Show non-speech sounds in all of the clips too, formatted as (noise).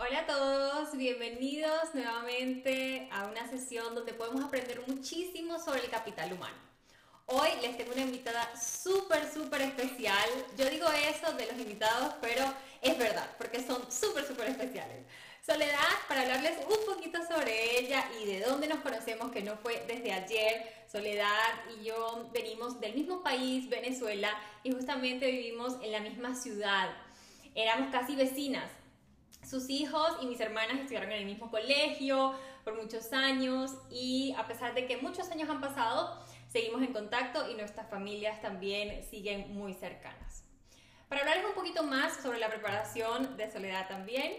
Hola a todos, bienvenidos nuevamente a una sesión donde podemos aprender muchísimo sobre el capital humano. Hoy les tengo una invitada súper, súper especial. Yo digo eso de los invitados, pero es verdad, porque son súper, súper especiales. Soledad, para hablarles un poquito sobre ella y de dónde nos conocemos, que no fue desde ayer. Soledad y yo venimos del mismo país, Venezuela, y justamente vivimos en la misma ciudad. Éramos casi vecinas, sus hijos y mis hermanas estudiaron en el mismo colegio por muchos años y a pesar de que muchos años han pasado, seguimos en contacto y nuestras familias también siguen muy cercanas. Para hablarles un poquito más sobre la preparación de Soledad también,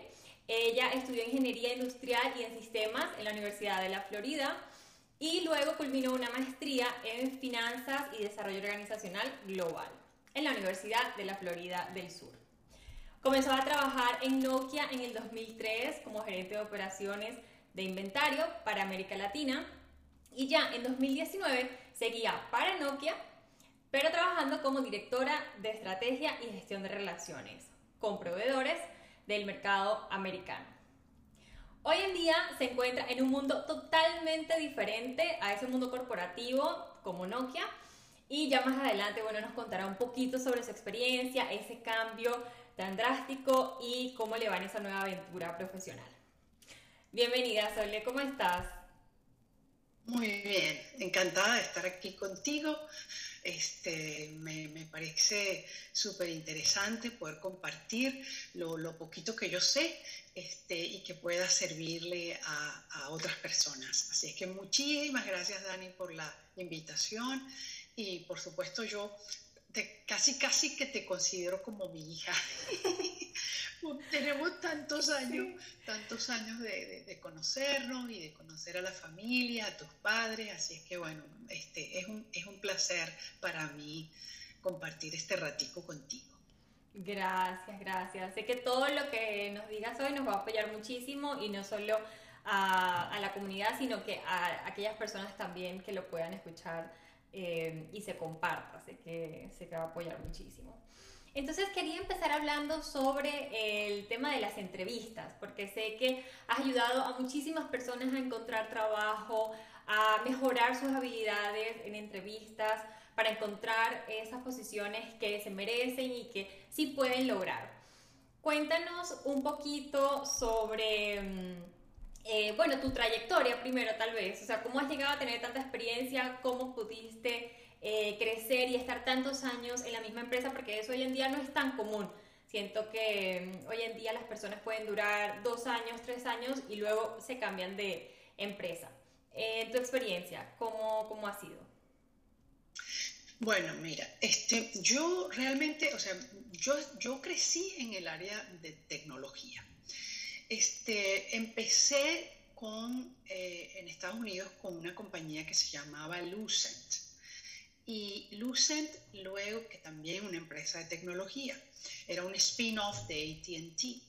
ella estudió Ingeniería Industrial y en Sistemas en la Universidad de la Florida y luego culminó una maestría en Finanzas y Desarrollo Organizacional Global en la Universidad de la Florida del Sur. Comenzó a trabajar en Nokia en el 2003 como gerente de operaciones de inventario para América Latina y ya en 2019 seguía para Nokia, pero trabajando como directora de estrategia y gestión de relaciones con proveedores del mercado americano. Hoy en día se encuentra en un mundo totalmente diferente a ese mundo corporativo como Nokia y ya más adelante, bueno, nos contará un poquito sobre su experiencia, ese cambio tan drástico y cómo le va en esa nueva aventura profesional. Bienvenida, Sole, ¿cómo estás? Muy bien, encantada de estar aquí contigo. Este, me, parece súper interesante poder compartir lo, poquito que yo sé este, y que pueda servirle a, a otras personas. Así es que muchísimas gracias, Dani, por la invitación y por supuesto yo casi, casi que te considero como mi hija. (laughs) Tenemos tantos años, tantos años de, conocernos y de conocer a la familia, a tus padres, así es que bueno, este, es, un, es un placer para mí compartir este ratico contigo. Gracias, gracias. Sé que todo lo que nos digas hoy nos va a apoyar muchísimo y no solo a, a la comunidad, sino que a aquellas personas también que lo puedan escuchar eh, y se comparta, sé que, se va a apoyar muchísimo. Entonces quería empezar hablando sobre el tema de las entrevistas, porque sé que has ayudado a muchísimas personas a encontrar trabajo, a mejorar sus habilidades en entrevistas, para encontrar esas posiciones que se merecen y que sí pueden lograr. Cuéntanos un poquito sobre mm, eh, bueno, tu trayectoria primero tal vez, o sea, cómo has llegado a tener tanta experiencia, cómo pudiste eh, crecer y estar tantos años en la misma empresa, porque eso hoy en día no es tan común. Siento que mm, hoy en día las personas pueden durar dos años, tres años y luego se cambian de empresa. Eh, tu experiencia, ¿cómo, ¿cómo ha sido? Bueno, mira, este, yo realmente, o sea, yo, yo crecí en el área de tecnología. Este, empecé con, eh, en Estados Unidos con una compañía que se llamaba Lucent. Y Lucent luego, que también una empresa de tecnología, era un spin-off de ATT.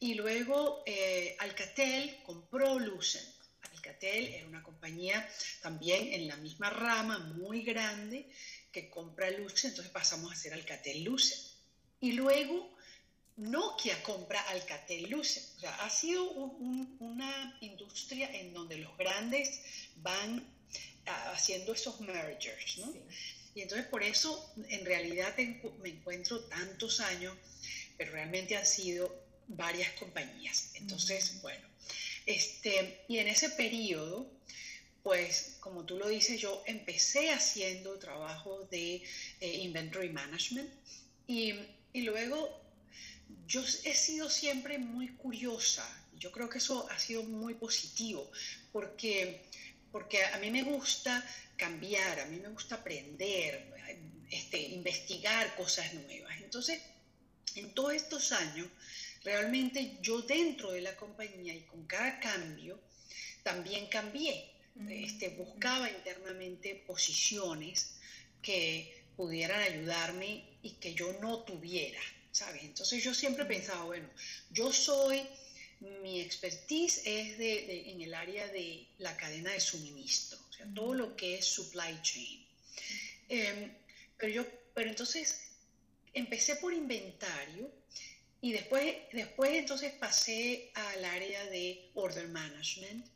Y luego eh, Alcatel compró Lucent. Alcatel era una compañía también en la misma rama, muy grande, que compra Lucent, entonces pasamos a ser Alcatel Lucent. Y luego Nokia compra Alcatel Lucent. O sea, ha sido una industria en donde los grandes van ah, haciendo esos mergers, ¿no? Y entonces por eso en realidad me encuentro tantos años, pero realmente han sido varias compañías. Entonces, bueno, este, y en ese periodo, pues como tú lo dices, yo empecé haciendo trabajo de eh, inventory management y, y luego yo he sido siempre muy curiosa. Yo creo que eso ha sido muy positivo, porque, porque a mí me gusta cambiar, a mí me gusta aprender, este, investigar cosas nuevas. Entonces, en todos estos años, realmente yo dentro de la compañía y con cada cambio, también cambié. Este, buscaba internamente posiciones que pudieran ayudarme y que yo no tuviera. Entonces yo siempre he pensado, bueno, yo soy, mi expertise es de, en el área de la cadena de suministro, o sea, todo lo que es supply chain. Em, pero yo, pero entonces empecé por inventario y después, después entonces pasé al área de Order Management,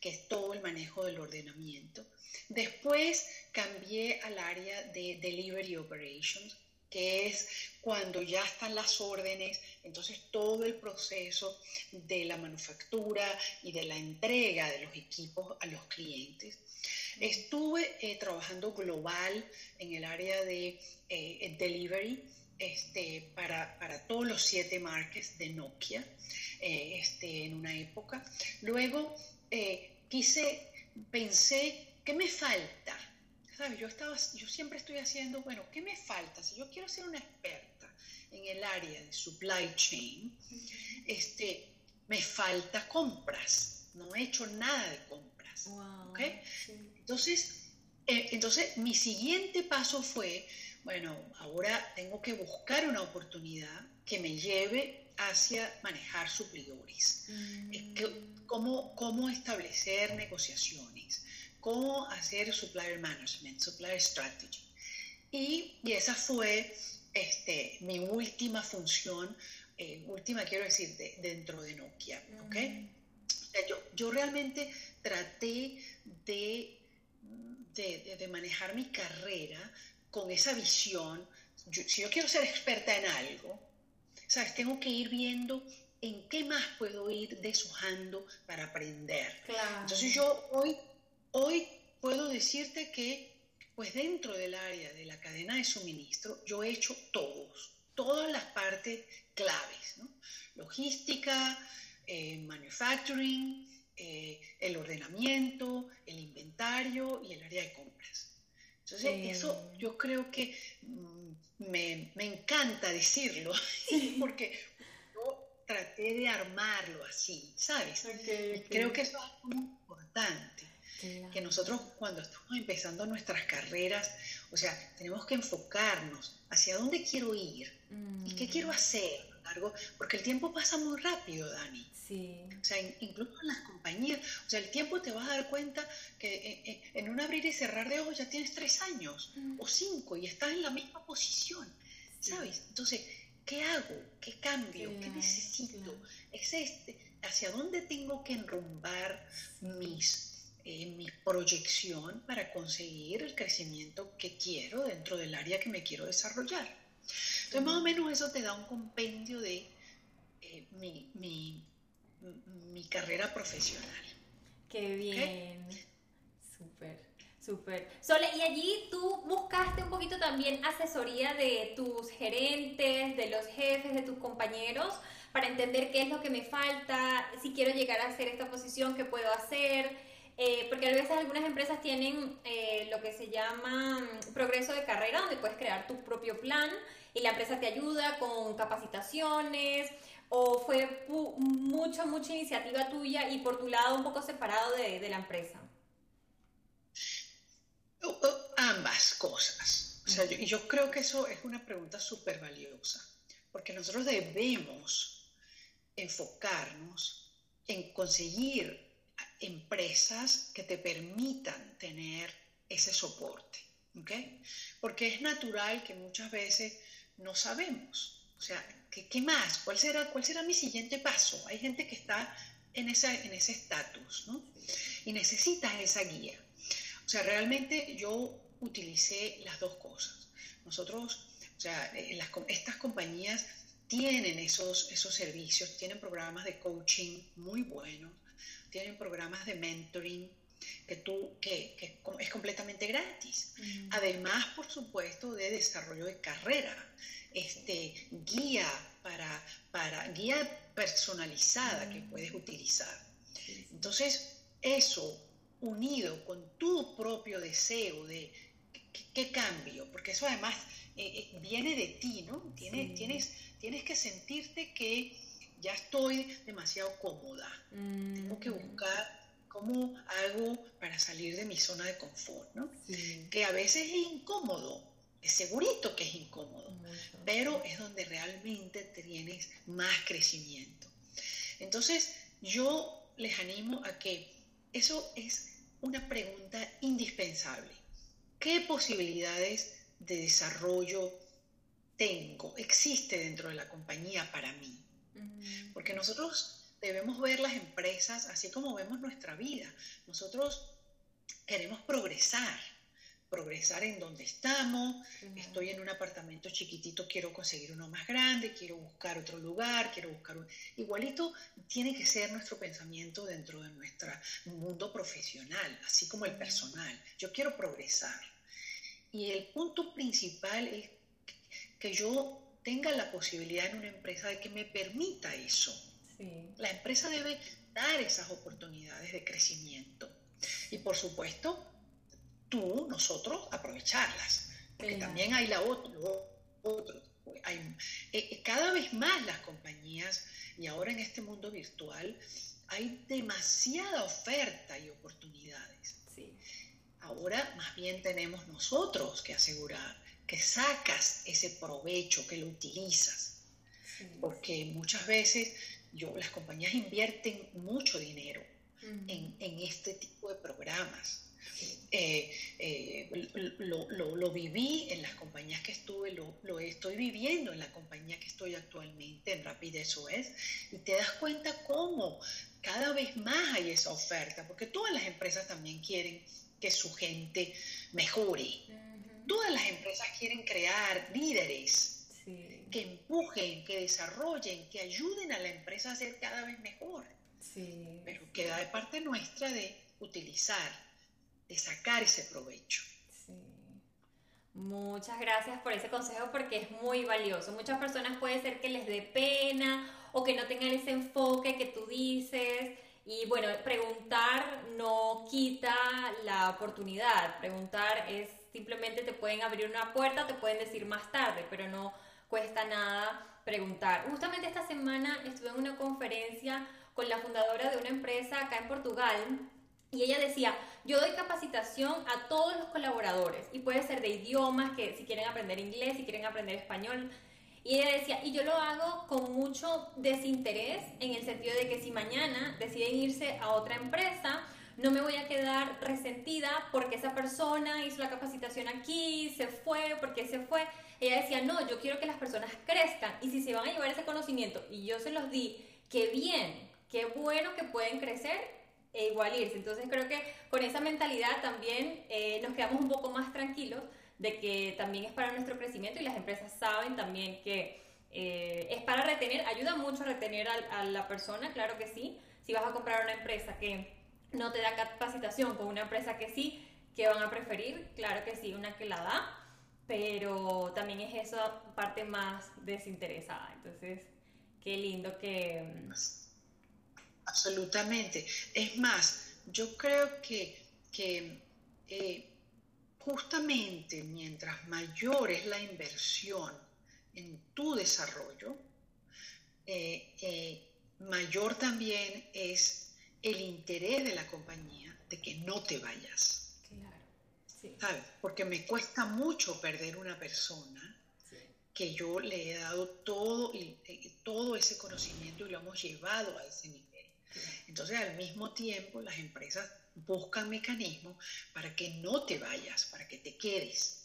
que es todo el manejo del ordenamiento. Después cambié al área de Delivery Operations, que es cuando ya están las órdenes, entonces todo el proceso de la manufactura y de la entrega de los equipos a los clientes. Estuve eh, trabajando global en el área de eh, delivery este, para, todos los siete marques de Nokia eh, este, en una época. Luego quise, pensé, ¿qué me falta? ¿Sabes? Yo, estaba, yo siempre estoy haciendo, bueno, ¿qué me falta? Si yo quiero ser una experta en el área de supply chain, este, me falta compras. No he hecho nada de compras. Entonces, eh, entonces, mi siguiente paso fue, bueno, ahora tengo que buscar una oportunidad que me lleve hacia manejar suplidores. Mm. cómo, cómo establecer negociaciones cómo hacer supplier management, supplier strategy. Y, y esa fue este, mi última función, eh, última quiero decir, dentro de Nokia. ¿okay? yo, yo, realmente traté de, de, de, manejar mi carrera con esa visión. si yo quiero ser experta en algo, ¿sabes? Tengo que ir viendo en qué más puedo ir deshojando para aprender. Entonces yo hoy Hoy puedo decirte que, pues dentro del área de la cadena de suministro, yo he hecho todos, todas las partes claves, logística, eh, manufacturing, eh, el ordenamiento, el inventario y el área de compras. Entonces, eso yo creo que mm, me, encanta decirlo, (laughs) porque yo traté de armarlo así, ¿sabes? Creo que eso es muy importante que nosotros cuando estamos empezando nuestras carreras, o sea, tenemos que enfocarnos hacia dónde quiero ir y qué quiero mm. hacer largo, porque el tiempo pasa muy rápido, Dani. Sí. O sea, incluso en las compañías, o sea, el tiempo te vas a dar cuenta que eh, eh, en, un abrir y cerrar de ojos ya tienes tres años mm. o cinco y estás en la misma posición, ¿sabes? Entonces, ¿qué hago? ¿Qué cambio? ¿Qué necesito? Es este, ¿Hacia dónde tengo que enrumbar mis mi proyección para conseguir el crecimiento que quiero dentro del área que me quiero desarrollar. Entonces, más o menos eso te da un compendio de eh, mi, mi, mi, carrera profesional. Qué bien. Súper, súper. Sole, y allí tú buscaste un poquito también asesoría de tus gerentes, de los jefes, de tus compañeros, para entender qué es lo que me falta, si quiero llegar a hacer esta posición, qué puedo hacer. Eh, porque a veces algunas empresas tienen eh, lo que se llama mm, progreso de carrera, donde puedes crear tu propio plan y la empresa te ayuda con capacitaciones, o fue mucha, mucha iniciativa tuya y por tu lado un poco separado de, de la empresa. Ambas cosas. O sea, y yo creo que eso es una pregunta súper valiosa, porque nosotros debemos enfocarnos en conseguir empresas que te permitan tener ese soporte. ¿okay? Porque es natural que muchas veces no sabemos. O sea, ¿qué, más? ¿Cuál será, ¿Cuál será mi siguiente paso? Hay gente que está en, esa, en ese estatus, ¿no? Y necesitas esa guía. O sea, realmente yo utilicé las dos cosas. Nosotros, o sea, estas compañías tienen esos, esos servicios, tienen programas de coaching muy buenos tienen programas de mentoring que, tú, que, es completamente gratis. Además, por supuesto, de desarrollo de carrera, este, guía para, para guía personalizada que puedes utilizar. Entonces, eso unido con tu propio deseo de qué cambio, porque eso además eh, eh, viene de ti, ¿no? Tienes, tienes, tienes que sentirte que ya estoy demasiado cómoda. Tengo que mm. buscar cómo hago para salir de mi zona de confort, ¿no? Que a veces es incómodo, es segurito que es incómodo, pero es donde realmente tienes más crecimiento. Entonces, yo les animo a que eso es una pregunta indispensable. ¿Qué posibilidades de desarrollo tengo, existe dentro de la compañía para mí. Porque nosotros debemos ver las empresas así como vemos nuestra vida. Nosotros queremos progresar, progresar en donde estamos. Estoy en un apartamento chiquitito, quiero conseguir uno más grande, quiero buscar otro lugar, quiero buscar un... Igualito tiene que ser nuestro pensamiento dentro de nuestro mundo profesional, así como el personal. Yo quiero progresar. Y el punto principal es que yo tenga la posibilidad en una empresa de que me permita eso. La empresa debe dar esas oportunidades de crecimiento. Y por supuesto, tú, nosotros, aprovecharlas. Porque también hay la otra, otro. Hay, eh, eh, cada vez más las compañías, y ahora en este mundo virtual, hay demasiada oferta y oportunidades. Ahora más bien tenemos nosotros que asegurar que sacas ese provecho, que lo utilizas. Porque muchas veces yo, las compañías invierten mucho dinero en, este tipo de programas. Eh, eh, lo, viví en las compañías que estuve, lo, estoy viviendo en la compañía que estoy actualmente, en Rapidez OS, y te das cuenta cómo cada vez más hay esa oferta, porque todas las empresas también quieren que su gente mejore. Todas las empresas quieren crear líderes que empujen, que desarrollen, que ayuden a la empresa a ser cada vez mejor. Pero queda de parte nuestra de utilizar, de sacar ese provecho. Muchas gracias por ese consejo porque es muy valioso. Muchas personas puede ser que les dé pena o que no tengan ese enfoque que tú dices. Y bueno, preguntar no quita la oportunidad. Preguntar es Simplemente te pueden abrir una puerta, te pueden decir más tarde, pero no cuesta nada preguntar. Justamente esta semana estuve en una conferencia con la fundadora de una empresa acá en Portugal y ella decía, yo doy capacitación a todos los colaboradores y puede ser de idiomas, que si quieren aprender inglés, si quieren aprender español. Y ella decía, y yo lo hago con mucho desinterés en el sentido de que si mañana deciden irse a otra empresa, no me voy a quedar resentida porque esa persona hizo la capacitación aquí, se fue, porque se fue. Ella decía, no, yo quiero que las personas crezcan y si se van a llevar ese conocimiento y yo se los di, qué bien, qué bueno que pueden crecer e igual irse. Entonces creo que con esa mentalidad también eh, nos quedamos un poco más tranquilos de que también es para nuestro crecimiento y las empresas saben también que eh, es para retener, ayuda mucho a retener a la persona, claro que sí. Si vas a comprar una empresa que no te da capacitación con una empresa que sí, que van a preferir, claro que sí, una que la da, pero también es esa parte más desinteresada. Entonces, qué lindo que... Absolutamente. Es más, yo creo que, eh, justamente mientras mayor es la inversión en tu desarrollo, eh, eh, mayor también es el interés de la compañía de que no te vayas. Claro. Sí. ¿Sabes? Porque me cuesta mucho perder una persona que yo le he dado todo, y, todo ese conocimiento y lo hemos llevado a ese nivel. Entonces, al mismo tiempo, las empresas buscan mecanismos para que no te vayas, para que te quedes.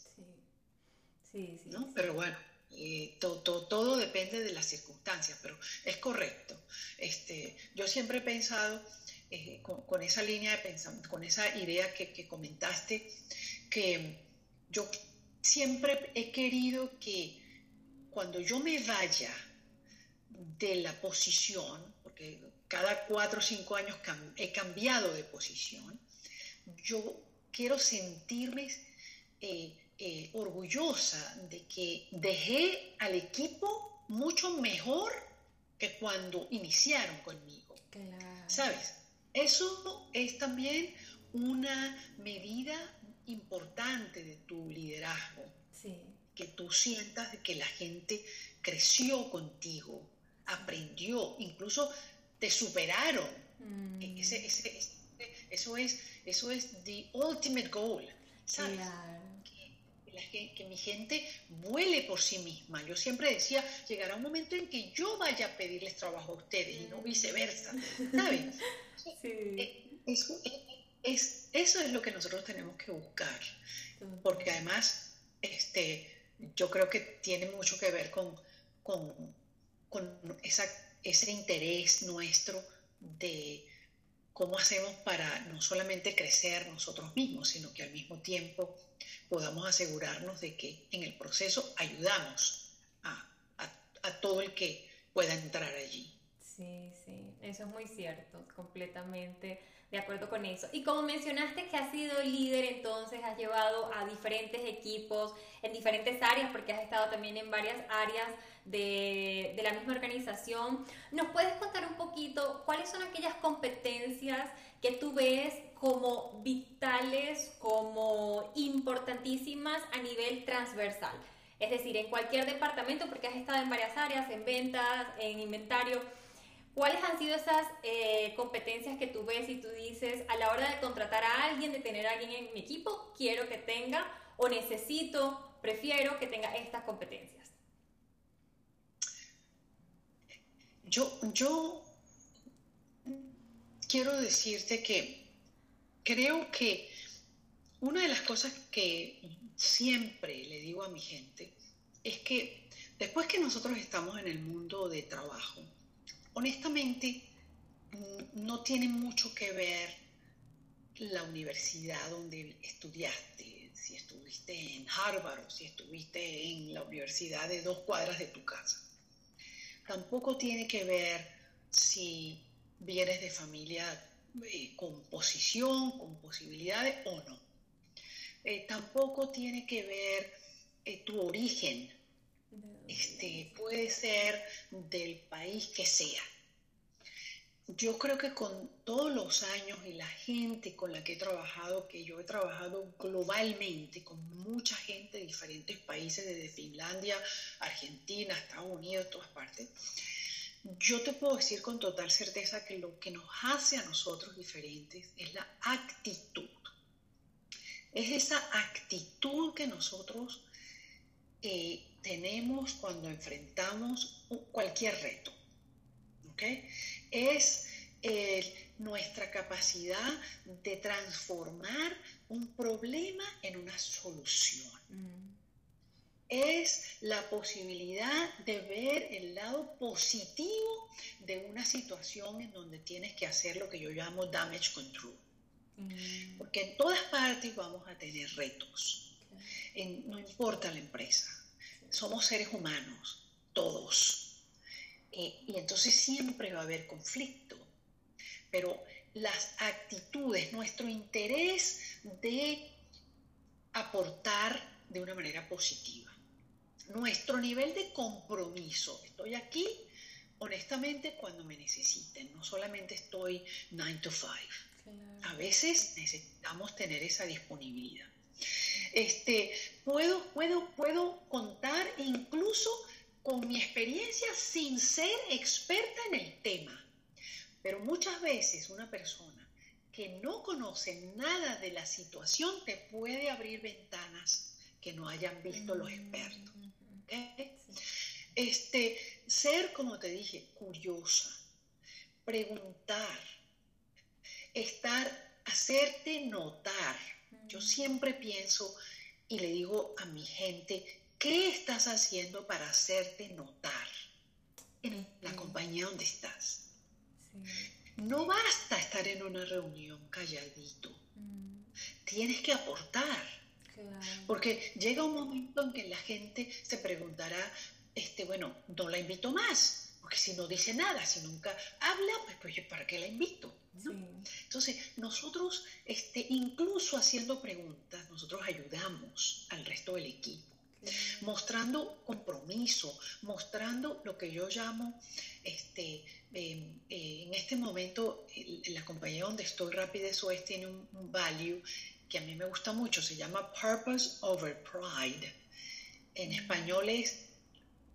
Sí, sí, ¿no? Pero bueno, eh, todo, todo, depende de las circunstancias, pero es correcto. Este, yo siempre he pensado eh, con, esa línea de pensamiento, con esa idea que, comentaste, que yo siempre he querido que cuando yo me vaya de la posición, porque cada cuatro o cinco años he cambiado de posición, yo quiero sentirme eh, eh, orgullosa de que dejé al equipo mucho mejor que cuando iniciaron conmigo. ¿Sabes? Eso es también una medida importante de tu liderazgo. Que tú sientas que la gente creció contigo, aprendió, incluso te superaron. Mm. Eso es, eso es the ultimate goal. ¿sabes? Que, mi gente vuele por sí misma. Yo siempre decía, llegará un momento en que yo vaya a pedirles trabajo a ustedes y no viceversa. ¿Sabes? (laughs) Eso, es, eso es lo que nosotros tenemos que buscar, porque además este, yo creo que tiene mucho que ver con, con, con esa, ese interés nuestro de cómo hacemos para no solamente crecer nosotros mismos, sino que al mismo tiempo podamos asegurarnos de que en el proceso ayudamos a, a todo el que pueda entrar allí. Sí, sí, eso es muy cierto, completamente de acuerdo con eso. Y como mencionaste que has sido líder, entonces has llevado a diferentes equipos en diferentes áreas, porque has estado también en varias áreas de, de la misma organización. ¿Nos puedes contar un poquito cuáles son aquellas competencias que tú ves como vitales, como importantísimas a nivel transversal? Es decir, en cualquier departamento, porque has estado en varias áreas, en ventas, en inventario ¿Cuáles han sido esas eh, competencias que tú ves y tú dices a la hora de contratar a alguien, de tener a alguien en mi equipo, quiero que tenga o necesito, prefiero que tenga estas competencias? Yo, yo quiero decirte que creo que una de las cosas que siempre le digo a mi gente es que después que nosotros estamos en el mundo de trabajo, honestamente mm, no tiene mucho que ver la universidad donde estudiaste, si estuviste en Harvard o si estuviste en la universidad de dos cuadras de tu casa. Tampoco tiene que ver si vienes de familia eh, con posición, con posibilidades o no. Eh, tampoco tiene que ver eh, tu origen este, puede ser del país que sea. Yo creo que con todos los años y la gente con la que he trabajado, que yo he trabajado globalmente con mucha gente de diferentes países, desde Finlandia, Argentina, Estados Unidos, todas partes, yo te puedo decir con total certeza que lo que nos hace a nosotros diferentes es la actitud. Es esa actitud que nosotros eh, tenemos cuando enfrentamos cualquier reto. Es nuestra capacidad de transformar un problema en una solución. Mm. Es la posibilidad de ver el lado positivo de una situación en donde tienes que hacer lo que yo llamo damage control. Mm. Porque en todas partes vamos a tener retos. no importa la empresa somos seres humanos, todos. Eh, y entonces siempre va a haber conflicto. Pero las actitudes, nuestro interés de aportar de una manera positiva, nuestro nivel de compromiso. Estoy aquí, honestamente, cuando me necesiten. No solamente estoy 9 to 5. A veces necesitamos tener esa disponibilidad. Este, puedo, puedo, puedo contar incluso con mi experiencia sin ser experta en el tema. Pero muchas veces una persona que no conoce nada de la situación te puede abrir ventanas que no hayan visto los expertos. Este, ser, como te dije, curiosa, preguntar, estar, hacerte notar yo siempre pienso y le digo a mi gente, ¿qué estás haciendo para hacerte notar en la compañía donde estás? No basta estar en una reunión calladito. Mm. Tienes que aportar. Porque llega un momento en que la gente se preguntará, este, bueno, no la invito más, porque si no dice nada, si nunca habla, pues, pues ¿para qué la invito? Entonces, nosotros, este, incluso haciendo preguntas, nosotros ayudamos al resto del equipo, mostrando compromiso, mostrando lo que yo llamo, este, em, eh, en este momento, la compañía donde estoy, Rapidez OS, tiene un, un value que a mí me gusta mucho, se llama Purpose Over Pride. En español es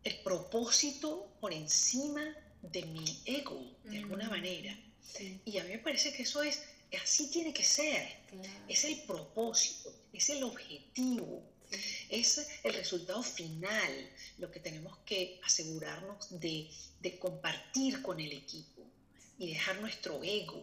el propósito por encima de mi ego, de alguna manera. Y a mí me parece que eso es, así tiene que ser. Es el propósito, es el objetivo, es el resultado final, lo que tenemos que asegurarnos de, compartir con el equipo y dejar nuestro ego,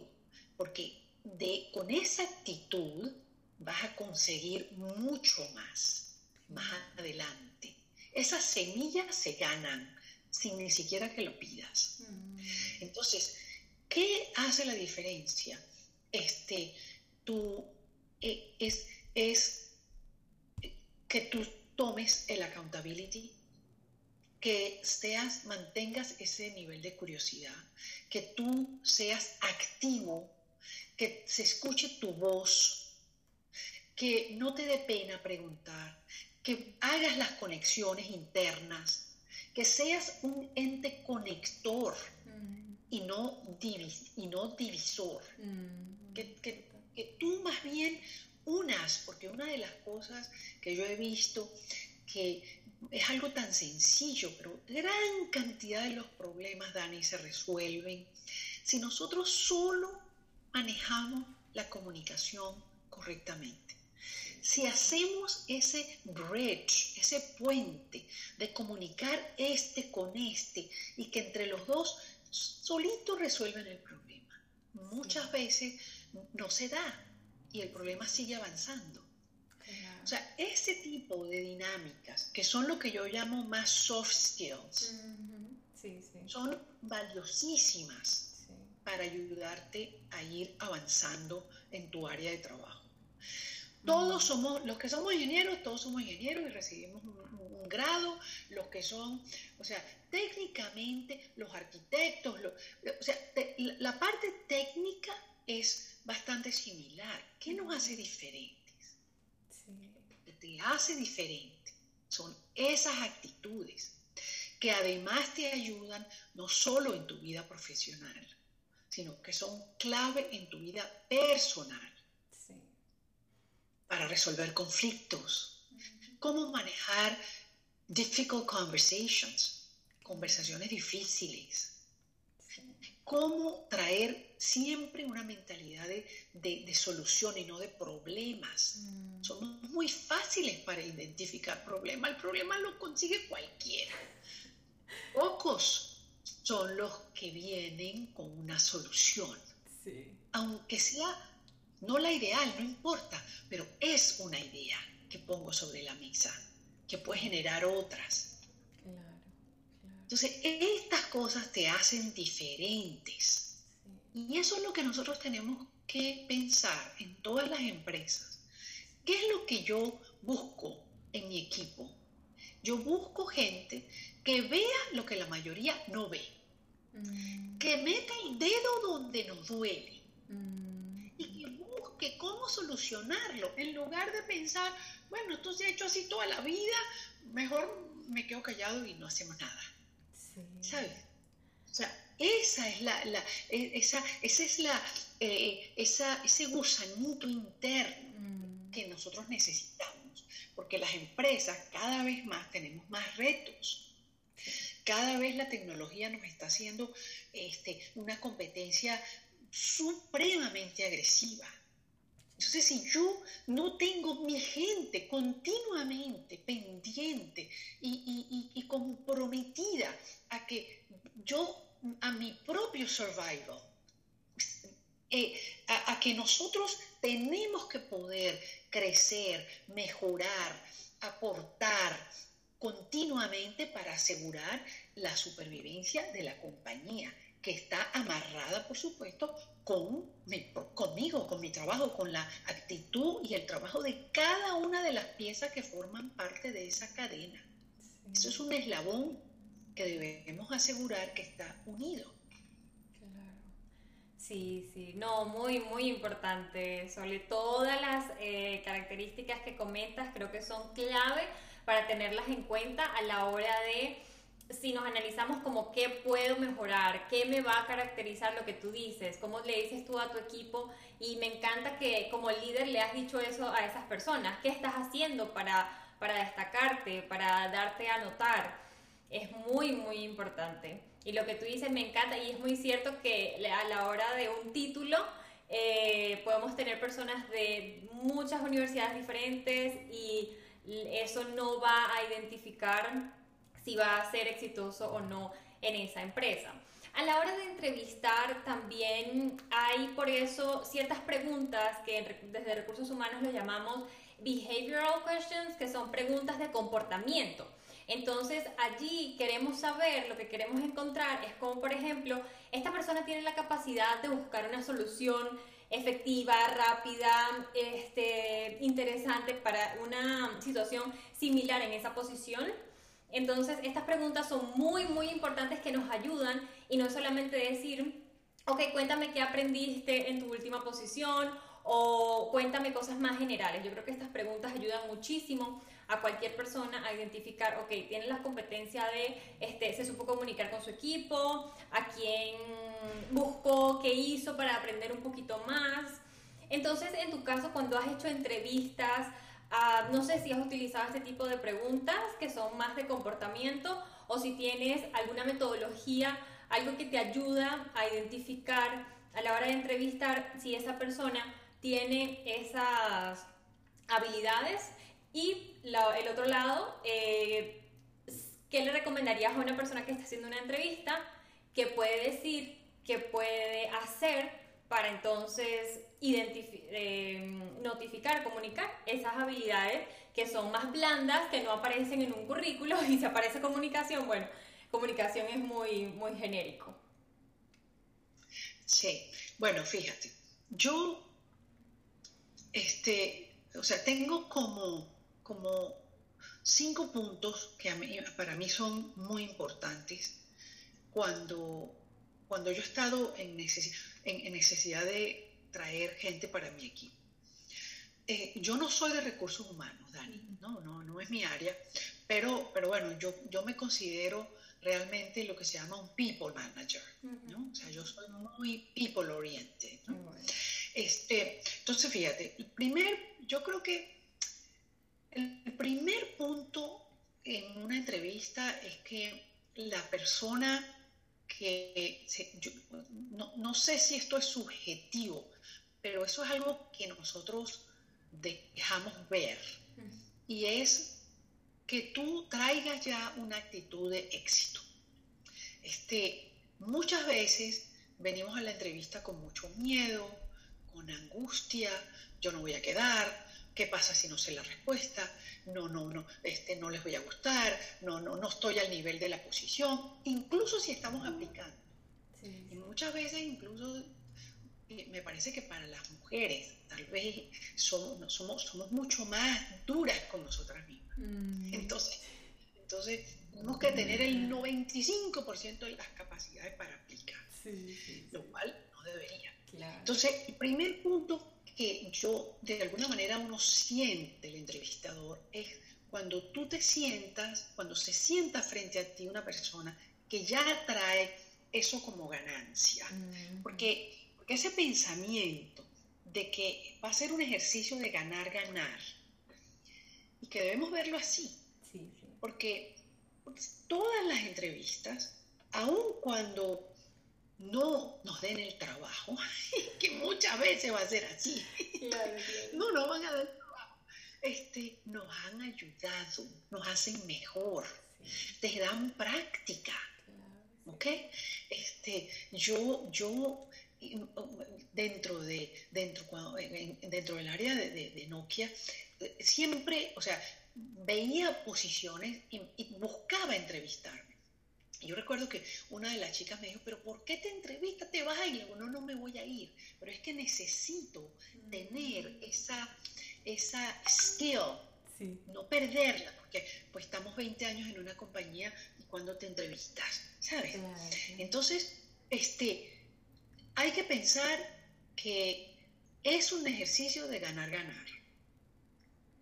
porque de, con esa actitud vas a conseguir mucho más, más adelante. Esas semillas se ganan sin ni siquiera que lo pidas. Mm. Entonces, ¿qué hace la diferencia? Este, tú, eh, es, es que tú tomes el accountability, que seas, mantengas ese nivel de curiosidad, que tú seas activo, que se escuche tu voz, que no te dé pena preguntar, que hagas las conexiones internas, que seas un ente conector y, no y no divisor. que, que, tú más bien unas, porque una de las cosas que yo he visto que es algo tan sencillo, pero gran cantidad de los problemas, Dani, se resuelven si nosotros solo manejamos la comunicación correctamente. Si hacemos ese bridge, ese puente de comunicar este con este y que entre los dos solitos resuelven el problema, muchas veces no se da y el problema sigue avanzando. O sea, ese tipo de dinámicas, que son lo que yo llamo más soft skills, son valiosísimas para ayudarte a ir avanzando en tu área de trabajo. Todos somos, los que somos ingenieros, todos somos ingenieros y recibimos un, grado, los que son, o sea, técnicamente los arquitectos, o sea, la parte técnica es bastante similar. ¿Qué nos hace diferentes? Que te hace diferente son esas actitudes que además te ayudan no solo en tu vida profesional, sino que son clave en tu vida personal para resolver conflictos, cómo manejar difficult conversations, conversaciones difíciles, cómo traer siempre una mentalidad de, solución y no de problemas. Mm. Somos muy fáciles para identificar problemas. El problema lo consigue cualquiera. Pocos son los que vienen con una solución. Aunque sea no la ideal, no importa, pero es una idea que pongo sobre la mesa, que puede generar otras. Entonces, estas cosas te hacen diferentes. Y eso es lo que nosotros tenemos que pensar en todas las empresas. ¿Qué es lo que yo busco en mi equipo? Yo busco gente que vea lo que la mayoría no ve. Mm. Que meta el dedo donde nos duele. Mm. Que cómo solucionarlo. En lugar de pensar, bueno, esto se ha hecho así toda la vida, mejor me quedo callado y no hacemos nada. ¿Sabes? O sea, esa es la, e, esa, esa es la, eh, esa, ese gusanito interno mm. que nosotros necesitamos, porque las empresas cada vez más tenemos más retos. Cada vez la tecnología nos está haciendo este, una competencia supremamente agresiva. Entonces, si yo no tengo mi gente continuamente pendiente y, comprometida a que yo, a mi propio survival, eh, a, que nosotros tenemos que poder crecer, mejorar, aportar continuamente para asegurar la supervivencia de la compañía que está amarrada, por supuesto, con conmigo, con mi trabajo, con la actitud y el trabajo de cada una de las piezas que forman parte de esa cadena. Eso es un eslabón que debemos asegurar que está unido. Claro. Sí, sí, no, muy, muy importante. Sobre todas las eh, características que comentas, creo que son clave para tenerlas en cuenta a la hora de si nos analizamos como qué puedo mejorar, qué me va a caracterizar lo que tú dices, cómo le dices tú a tu equipo y me encanta que como líder le has dicho eso a esas personas, qué estás haciendo para, para destacarte, para darte a notar, es muy, muy importante. Y lo que tú dices me encanta y es muy cierto que a la hora de un título eh, podemos tener personas de muchas universidades diferentes y eso no va a identificar si va a ser exitoso o no en esa empresa. A la hora de entrevistar también hay por eso ciertas preguntas que desde recursos humanos lo llamamos behavioral questions, que son preguntas de comportamiento. Entonces allí queremos saber, lo que queremos encontrar es como, por ejemplo, esta persona tiene la capacidad de buscar una solución efectiva, rápida, este, interesante para una situación similar en esa posición. Entonces, estas preguntas son muy, muy importantes que nos ayudan y no solamente decir, ok, cuéntame qué aprendiste en tu última posición o cuéntame cosas más generales. Yo creo que estas preguntas ayudan muchísimo a cualquier persona a identificar, ok, tiene la competencia de, este, se supo comunicar con su equipo, a quién buscó, qué hizo para aprender un poquito más. Entonces, en tu caso, cuando has hecho entrevistas, ah, no sé si has utilizado este tipo de preguntas que son más de comportamiento o si tienes alguna metodología, algo que te ayuda a identificar a la hora de entrevistar si esa persona tiene esas habilidades y el otro lado, eh, ¿qué le recomendarías a una persona que está haciendo una entrevista? ¿Qué puede decir? ¿Qué puede hacer para entonces eh, notificar, comunicar esas habilidades que son más blandas, que no aparecen en un currículo y si aparece comunicación, bueno, comunicación es muy, muy genérico. Sí, bueno, fíjate, yo, este, o sea, tengo como como cinco puntos que para mí son muy importantes cuando, cuando yo he estado en, necesidad de traer gente para mi equipo. Eh, yo no soy de recursos humanos, Dani, no, no, no es mi área, pero, pero bueno, yo, yo me considero realmente lo que se llama un people manager, ¿no? O sea, yo soy muy people oriented, Este, entonces, fíjate, el primer, yo creo que el primer punto en una entrevista es que la persona que, no, sé si esto es subjetivo, pero eso es algo que nosotros dejamos ver. Y es que tú traigas ya una actitud de éxito. Este, muchas veces venimos a la entrevista con mucho miedo, con angustia, yo no voy a quedar, ¿Qué pasa si no sé la respuesta? No, no, no, este, no les voy a gustar, no, no, no estoy al nivel de la posición, incluso si estamos aplicando. Y muchas veces incluso me parece que para las mujeres tal vez somos, somos, somos mucho más duras con nosotras mismas. Mm. Entonces, entonces tenemos que tener el 95% de las capacidades para aplicar, lo cual no debería. Entonces, el primer punto que yo, de alguna manera, uno siente el entrevistador es cuando tú te sientas, cuando se sienta frente a ti una persona que ya trae eso como ganancia. porque, porque ese pensamiento de que va a ser un ejercicio de ganar, ganar, y que debemos verlo así. Porque todas las entrevistas, aun cuando no nos den el trabajo, (laughs) que muchas veces va a ser así. (laughs) No nos van a dar el trabajo. Este, nos han ayudado, nos hacen mejor, te dan práctica. ¿Ok? Este, yo, yo dentro, de, dentro, dentro del área de, Nokia, siempre, o sea, veía posiciones y entrevistarme yo recuerdo que una de las chicas me dijo, pero ¿por qué te entrevistas? ¿Te vas a ir? Y no, no me voy a ir. Pero es que necesito tener esa, esa skill, no perderla, porque pues estamos 20 años en una compañía y cuando te entrevistas, ¿sabes? Entonces, este, hay que pensar que es un ejercicio de ganar, ganar.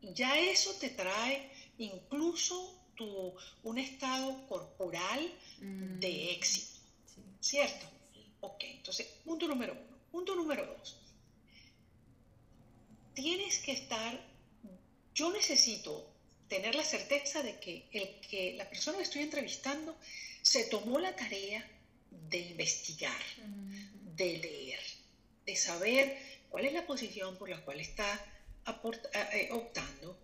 Ya eso te trae incluso tu, un estado corporal de mm. éxito. ¿Cierto? Ok, entonces, punto número uno. Punto número dos. Tienes que estar, yo necesito tener la certeza de que, el, que la persona que estoy entrevistando se tomó la tarea de investigar, mm. de leer, de saber cuál es la posición por la cual está eh, optando,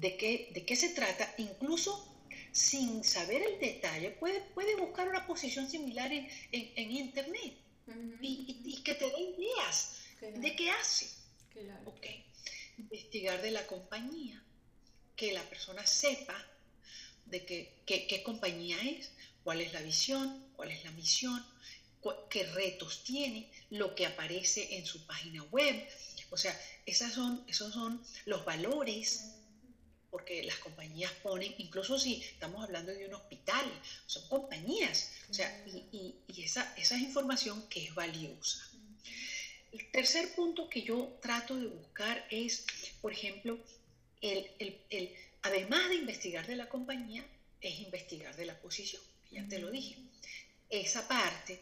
de qué, de qué se trata, incluso sin saber el detalle, puede, puede buscar una posición similar en, en, Internet y, que te dé ideas de qué hace. Investigar de la compañía, que la persona sepa de que, qué compañía es, cuál es la visión, cuál es la misión, qué retos tiene, lo que aparece en su página web. O sea, esas son, esos son los valores, porque las compañías ponen, incluso si estamos hablando de un hospital, son compañías, o sea, y, esa, esa es información que es valiosa. El tercer punto que yo trato de buscar es, por ejemplo, el, el, además de investigar de la compañía, es investigar de la posición, ya te lo dije. Esa parte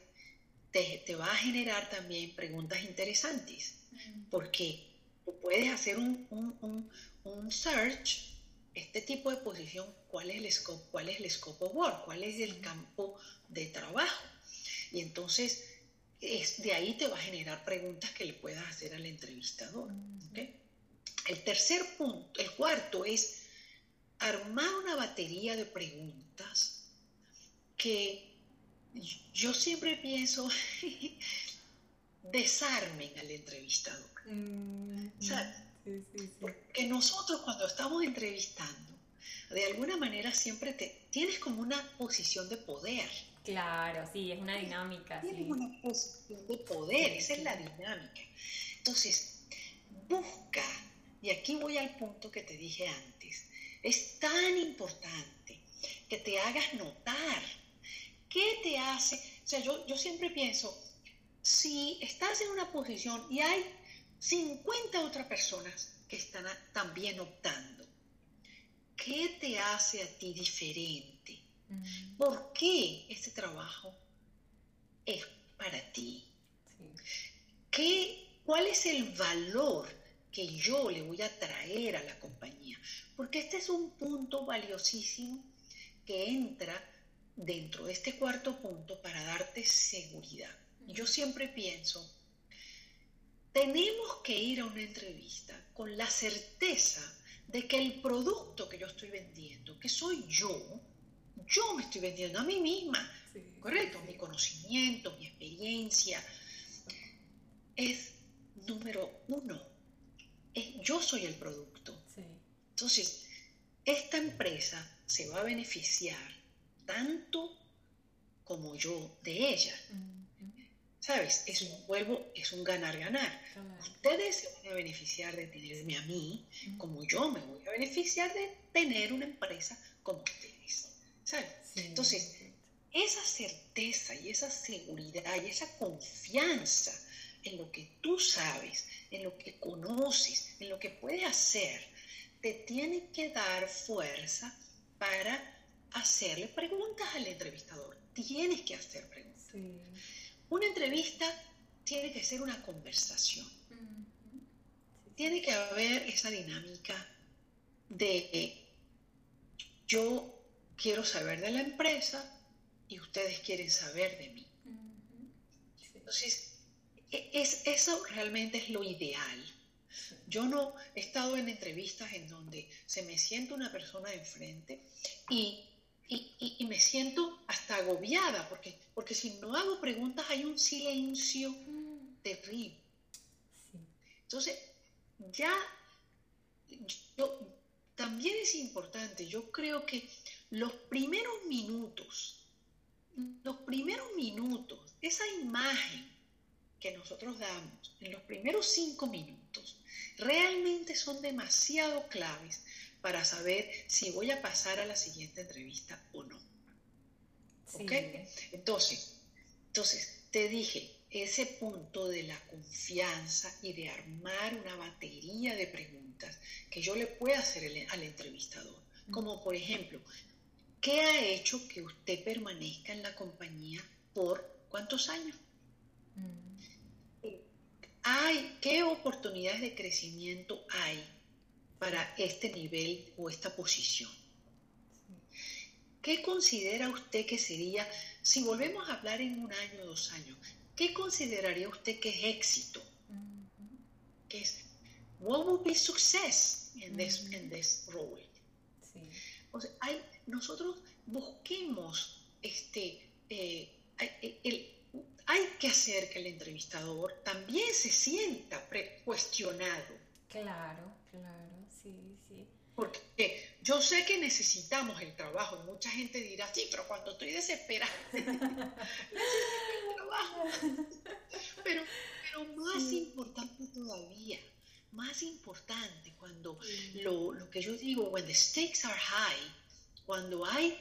te, va a generar también preguntas interesantes, porque tú puedes hacer un, un, search, este tipo de posición, cuál es el scope, cuál es el scope of work, cuál es el campo de trabajo. Y entonces es, de ahí te va a generar preguntas que le puedas hacer al entrevistador. El tercer punto, el cuarto es armar una batería de preguntas que yo siempre pienso, (laughs) desarmen al entrevistador. Mm, Porque nosotros cuando estamos entrevistando, de alguna manera siempre te, tienes como una posición de poder. Claro, sí, es una dinámica. Tienes una posición de poder, esa es la dinámica. Entonces, busca, y aquí voy al punto que te dije antes, es tan importante que te hagas notar ¿Qué te hace? O sea, yo, yo siempre pienso, si estás en una posición y hay 50 otras personas que están también optando, ¿qué te hace a ti diferente? Mm. ¿Por qué este trabajo es para ti? ¿Qué, ¿Cuál es el valor que yo le voy a traer a la compañía? Porque este es un punto valiosísimo que entra dentro de este cuarto punto para darte seguridad. Yo siempre pienso, tenemos que ir a una entrevista con la certeza de que el producto que yo estoy vendiendo, que soy yo, yo me estoy vendiendo a mí misma, ¿correcto? Mi conocimiento, mi experiencia, es número uno. Es, yo soy el producto. Entonces, esta empresa se va a beneficiar tanto como yo de ella. ¿Sabes? Es un vuelvo, es un ganar-ganar. Ustedes se van a beneficiar de tenerme a mí, como yo me voy a beneficiar de tener una empresa como ustedes. ¿Sabes? Entonces, esa certeza y esa seguridad y esa confianza en lo que tú sabes, en lo que conoces, en lo que puedes hacer, te tiene que dar fuerza para hacerle preguntas al entrevistador. Tienes que hacer preguntas. Una entrevista tiene que ser una conversación. Tiene que haber esa dinámica de yo quiero saber de la empresa y ustedes quieren saber de mí. Entonces, e, es, eso realmente es lo ideal. Yo no he estado en entrevistas en donde se me siente una persona enfrente y y, me siento hasta agobiada, porque, porque si no hago preguntas hay un silencio terrible. Entonces, ya, también es importante, yo creo que los primeros minutos, los primeros minutos, esa imagen que nosotros damos en los primeros cinco minutos, realmente son demasiado claves para saber si voy a pasar a la siguiente entrevista o no. ¿Ok? Entonces, entonces, te dije, ese punto de la confianza y de armar una batería de preguntas que yo le pueda hacer al entrevistador. Como por ejemplo, ¿qué ha hecho que usted permanezca en la compañía por cuántos años? Mm. ¿Hay, ¿Qué oportunidades de crecimiento hay para este nivel o esta posición. ¿Qué considera usted que sería, si volvemos a hablar en un año o dos años, qué consideraría usted que es éxito? ¿Qué es, what would be success in this, in this role? O sea, hay, nosotros busquemos, este, eh, eh, hay que hacer que el entrevistador también se sienta cuestionado. Claro sí, sí. Porque yo sé que necesitamos el trabajo. Mucha gente dirá, sí, pero cuando estoy desesperada, (laughs) necesito el trabajo. Pero, pero más importante todavía, más importante, cuando lo, lo que yo digo, when the stakes are high, cuando hay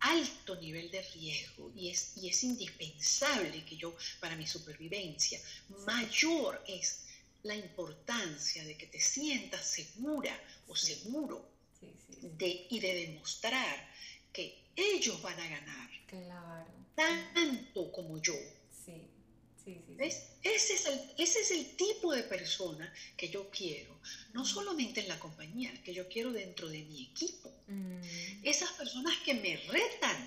alto nivel de riesgo y es, y es indispensable que yo, para mi supervivencia, mayor es la importancia de que te sientas segura o seguro De, y de demostrar que ellos van a ganar. Claro. Tanto como yo. Sí. ¿Ves? Ese, es el, ese es el tipo de persona que yo quiero, no solamente en la compañía, que yo quiero dentro de mi equipo. Mm. Esas personas que me retan,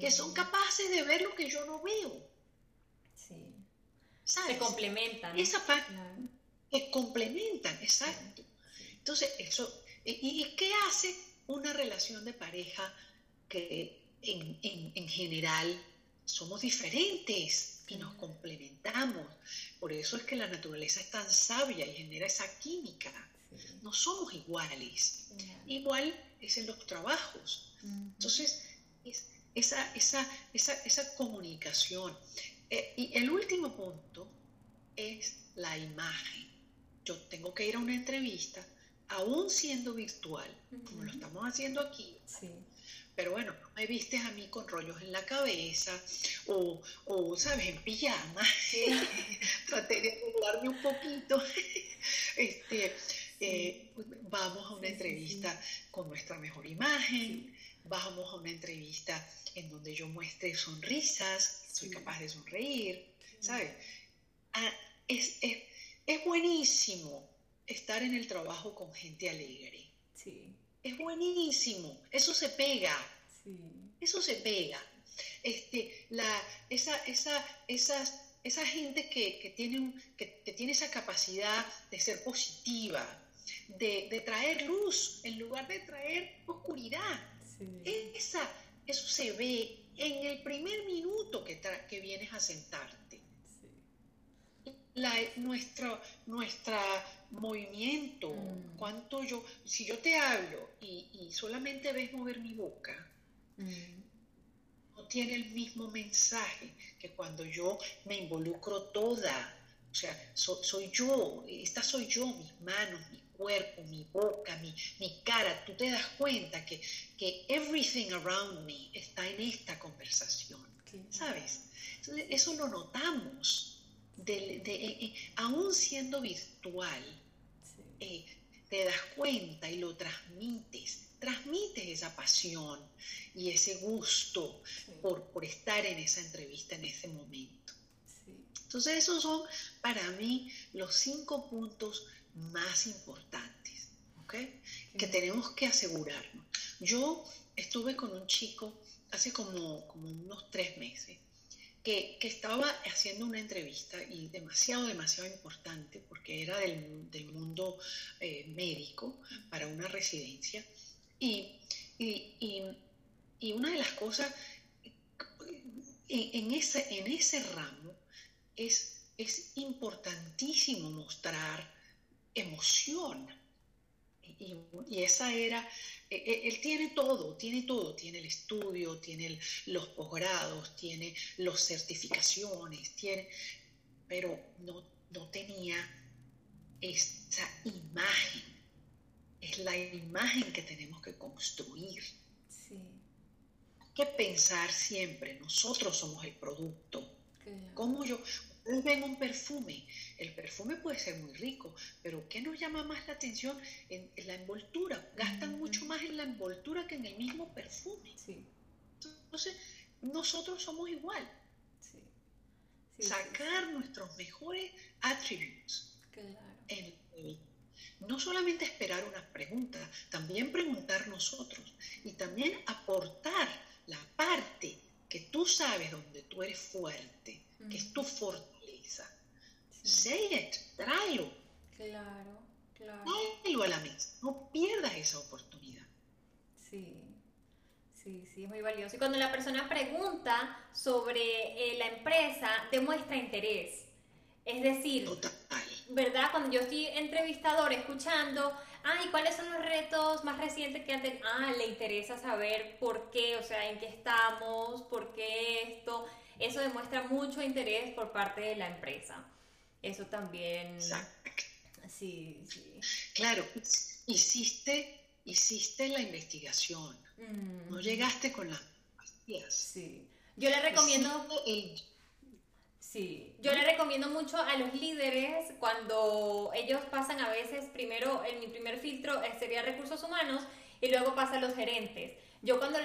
que son capaces de ver lo que yo no veo. Sí. Se complementan. Esa parte complementan, exacto. Entonces, eso, ¿y, qué hace una relación de pareja que en, en general somos diferentes y nos complementamos? Por eso es que la naturaleza es tan sabia y genera esa química. No somos iguales. Igual es en los trabajos. Entonces, es esa, esa, esa, esa comunicación. Eh, y el último punto es la imagen yo tengo que ir a una entrevista, aún siendo virtual, como lo estamos haciendo aquí. Pero bueno, no me vistes a mí con rollos en la cabeza o, o ¿sabes?, en pijama. (laughs) Traté de arreglarme un poquito. (laughs) este, eh, vamos a una entrevista con nuestra mejor imagen, vamos a una entrevista en donde yo muestre sonrisas, soy capaz de sonreír, ¿sabes? Ah, es, es es buenísimo estar en el trabajo con gente alegre. Sí. Es buenísimo. Eso se pega. Sí. Eso se pega. Este, la, esa, esa, esas, esa gente que, tiene que, tiene esa capacidad de ser positiva, de, traer luz en lugar de traer oscuridad. Esa, eso se ve en el primer minuto que, que vienes a sentarte la, nuestro nuestra movimiento, mm. cuánto yo, si yo te hablo y, solamente ves mover mi boca, mm. no tiene el mismo mensaje que cuando yo me involucro toda. O sea, soy yo, esta soy yo, mis manos, mi cuerpo, mi boca, mi, mi cara. Tú te das cuenta que, que everything around me está en esta conversación, ¿sabes? Entonces, eso lo notamos de, eh, eh, aún siendo virtual, eh, te das cuenta y lo transmites, transmites esa pasión y ese gusto por, por, estar en esa entrevista en ese momento. Entonces esos son para mí los cinco puntos más importantes que tenemos que asegurarnos. Yo estuve con un chico hace como, como unos tres meses que, estaba haciendo una entrevista y demasiado, demasiado importante porque era del, del mundo eh, médico para una residencia. Y, y, y, una de las cosas en, ese, en ese ramo es, es importantísimo mostrar emoción y, esa era, e, e, él tiene todo, tiene todo, tiene el estudio, tiene los posgrados, tiene las certificaciones, tiene, pero no, no tenía esa imagen. Es la imagen que tenemos que construir. Sí. que pensar siempre, nosotros somos el producto. ¿Cómo yo, ven un perfume, el perfume puede ser muy rico, pero ¿qué nos llama más la atención? En, la envoltura. Gastan mucho más en la envoltura que en el mismo perfume. Entonces, nosotros somos igual. Sacar nuestros mejores attributes. no solamente esperar unas preguntas, también preguntar nosotros y también aportar la parte que tú sabes donde tú eres fuerte, que es tu fortaleza Say it, tráelo. Claro, claro. Tráelo a la mesa. No pierdas esa oportunidad. Sí. Sí, sí, es muy valioso. Y cuando la persona pregunta sobre eh, la empresa, demuestra interés. Es decir, ¿verdad? Cuando yo estoy entrevistador escuchando, ah, ¿y cuáles son los retos más recientes que han tenido? Ah, le interesa saber por qué, o sea, en qué estamos, por qué esto. Eso demuestra mucho interés por parte de la empresa. Eso también... Exacto. Sí, sí. Claro, hiciste, hiciste la investigación. No llegaste con las vacías. Sí. Yo le recomiendo... Sí, yo le recomiendo mucho a los líderes cuando ellos pasan a veces, primero, en mi primer filtro eh, sería recursos humanos y luego pasa a los gerentes. Yo cuando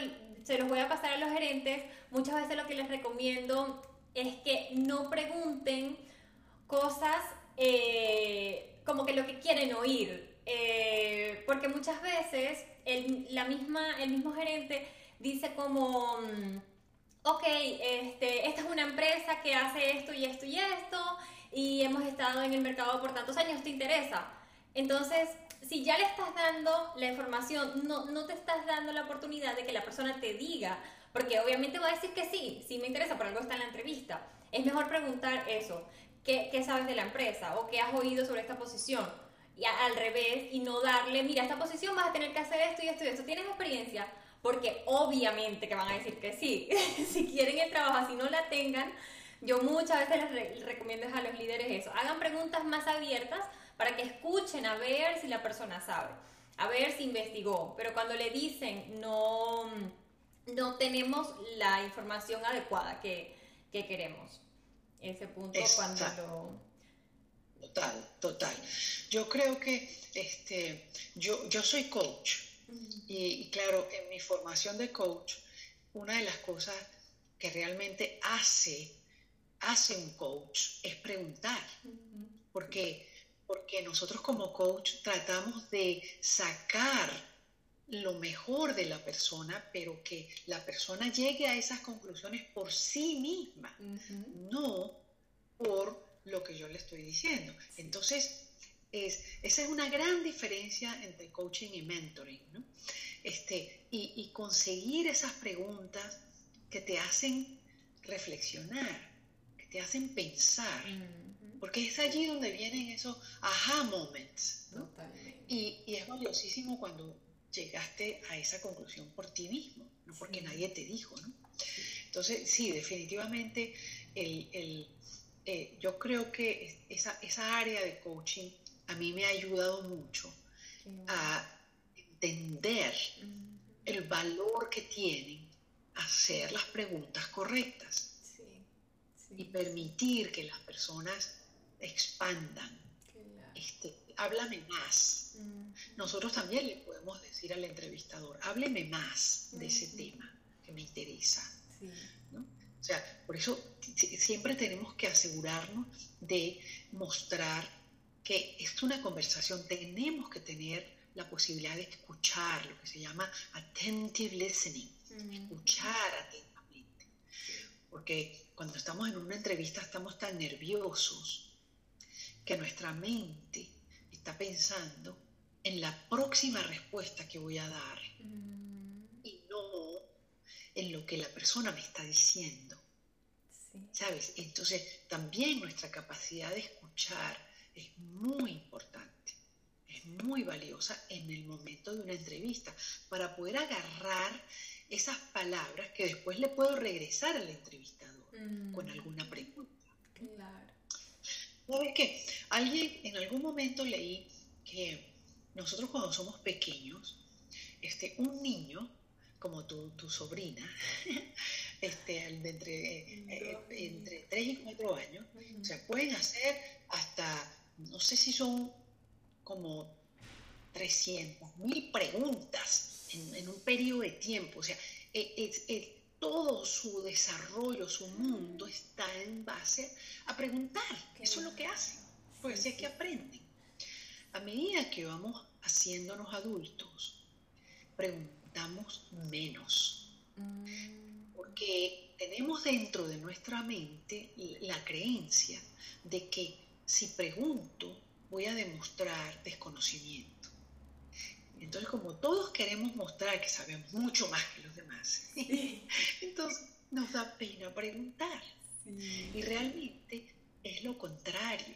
se los voy a pasar a los gerentes, muchas veces lo que les recomiendo es que no pregunten cosas eh, como que lo que quieren oír, eh, porque muchas veces el, la misma, el mismo gerente dice como, mm, ok, este, esta es una empresa que hace esto y esto y esto, y hemos estado en el mercado por tantos años, ¿te interesa? Entonces, si ya le estás dando la información, no, no te estás dando la oportunidad de que la persona te diga, porque obviamente va a decir que sí, sí me interesa, por algo está en la entrevista. Es mejor preguntar eso, ¿qué, qué sabes de la empresa? ¿O qué has oído sobre esta posición? Y al revés, y no darle, mira, esta posición vas a tener que hacer esto y esto y esto. ¿Tienes experiencia? Porque obviamente que van a decir que sí. (laughs) si quieren el trabajo, si no la tengan, yo muchas veces les recomiendo a los líderes eso. Hagan preguntas más abiertas para que escuchen a ver si la persona sabe, a ver si investigó. Pero cuando le dicen no, no tenemos la información adecuada que, que queremos. Ese punto cuando lo Total, total. Yo creo que este, yo, yo soy coach y, claro, en mi formación de coach, una de las cosas que realmente hace, hace un coach es preguntar. Porque porque nosotros como coach tratamos de sacar lo mejor de la persona, pero que la persona llegue a esas conclusiones por sí misma, no por lo que yo le estoy diciendo. Entonces, es, esa es una gran diferencia entre coaching y mentoring, ¿no? Este, y, conseguir esas preguntas que te hacen reflexionar, que te hacen pensar, porque es allí donde vienen esos aha moments, ¿no? Y, y, es valiosísimo cuando llegaste a esa conclusión por ti mismo, no porque nadie te dijo, ¿no? Entonces, sí, definitivamente el, el eh, yo creo que esa, esa, área de coaching a mí me ha ayudado mucho a entender el valor que tienen hacer las preguntas correctas y permitir que las personas expandan. Este, háblame más. Nosotros también le podemos decir al entrevistador, hábleme más de ese tema que me interesa. O sea, por eso siempre tenemos que asegurarnos de mostrar que es una conversación, tenemos que tener la posibilidad de escuchar, lo que se llama attentive listening, escuchar atentamente. Porque cuando estamos en una entrevista estamos tan nerviosos que nuestra mente está pensando en la próxima respuesta que voy a dar y no en lo que la persona me está diciendo. ¿Sabes? Entonces, también nuestra capacidad de escuchar es muy importante, es muy valiosa en el momento de una entrevista para poder agarrar esas palabras que después le puedo regresar al entrevistador con mm. alguna pregunta. Claro. ¿Sabes qué? Alguien, en algún momento leí que nosotros cuando somos pequeños, este, un niño, como tu, tu sobrina, (laughs) este, de entre, eh, entre 3 y 4 años, o sea, pueden hacer hasta, no sé si son como 300 mil preguntas en, un periodo de tiempo, o sea, eh, todo su desarrollo, su mundo está en base a preguntar, eso es lo que hacen, pues así es que aprenden. A medida que vamos haciéndonos adultos, preguntamos menos. Mm porque tenemos dentro de nuestra mente la creencia de que si pregunto voy a demostrar desconocimiento. Entonces, como todos queremos mostrar que sabemos mucho más que los demás, (laughs) entonces nos da pena preguntar. Y realmente es lo contrario.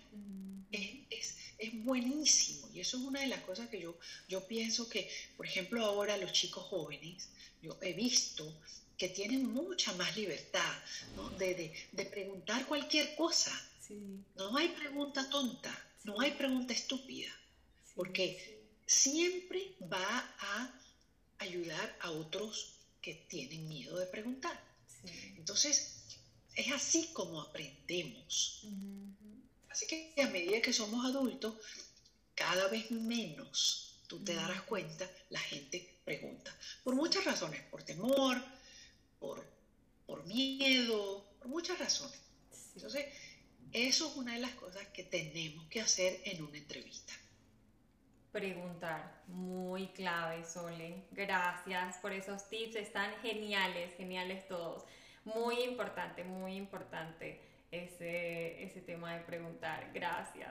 Es, es, buenísimo. Y eso es una de las cosas que yo, yo pienso que, por ejemplo, ahora los chicos jóvenes, yo he visto que tienen mucha más libertad de, preguntar cualquier cosa. No hay pregunta tonta, no hay pregunta estúpida, porque siempre va a ayudar a otros que tienen miedo de preguntar. Entonces, es así como aprendemos. Así que a medida que somos adultos, cada vez menos tú te darás cuenta, la gente pregunta. Por muchas razones, por temor, por, por miedo, por muchas razones. Entonces, eso es una de las cosas que tenemos que hacer en una entrevista. Preguntar, muy clave, Sole. Gracias por esos tips, están geniales, geniales todos. Muy importante, muy importante ese, ese tema de preguntar. Gracias.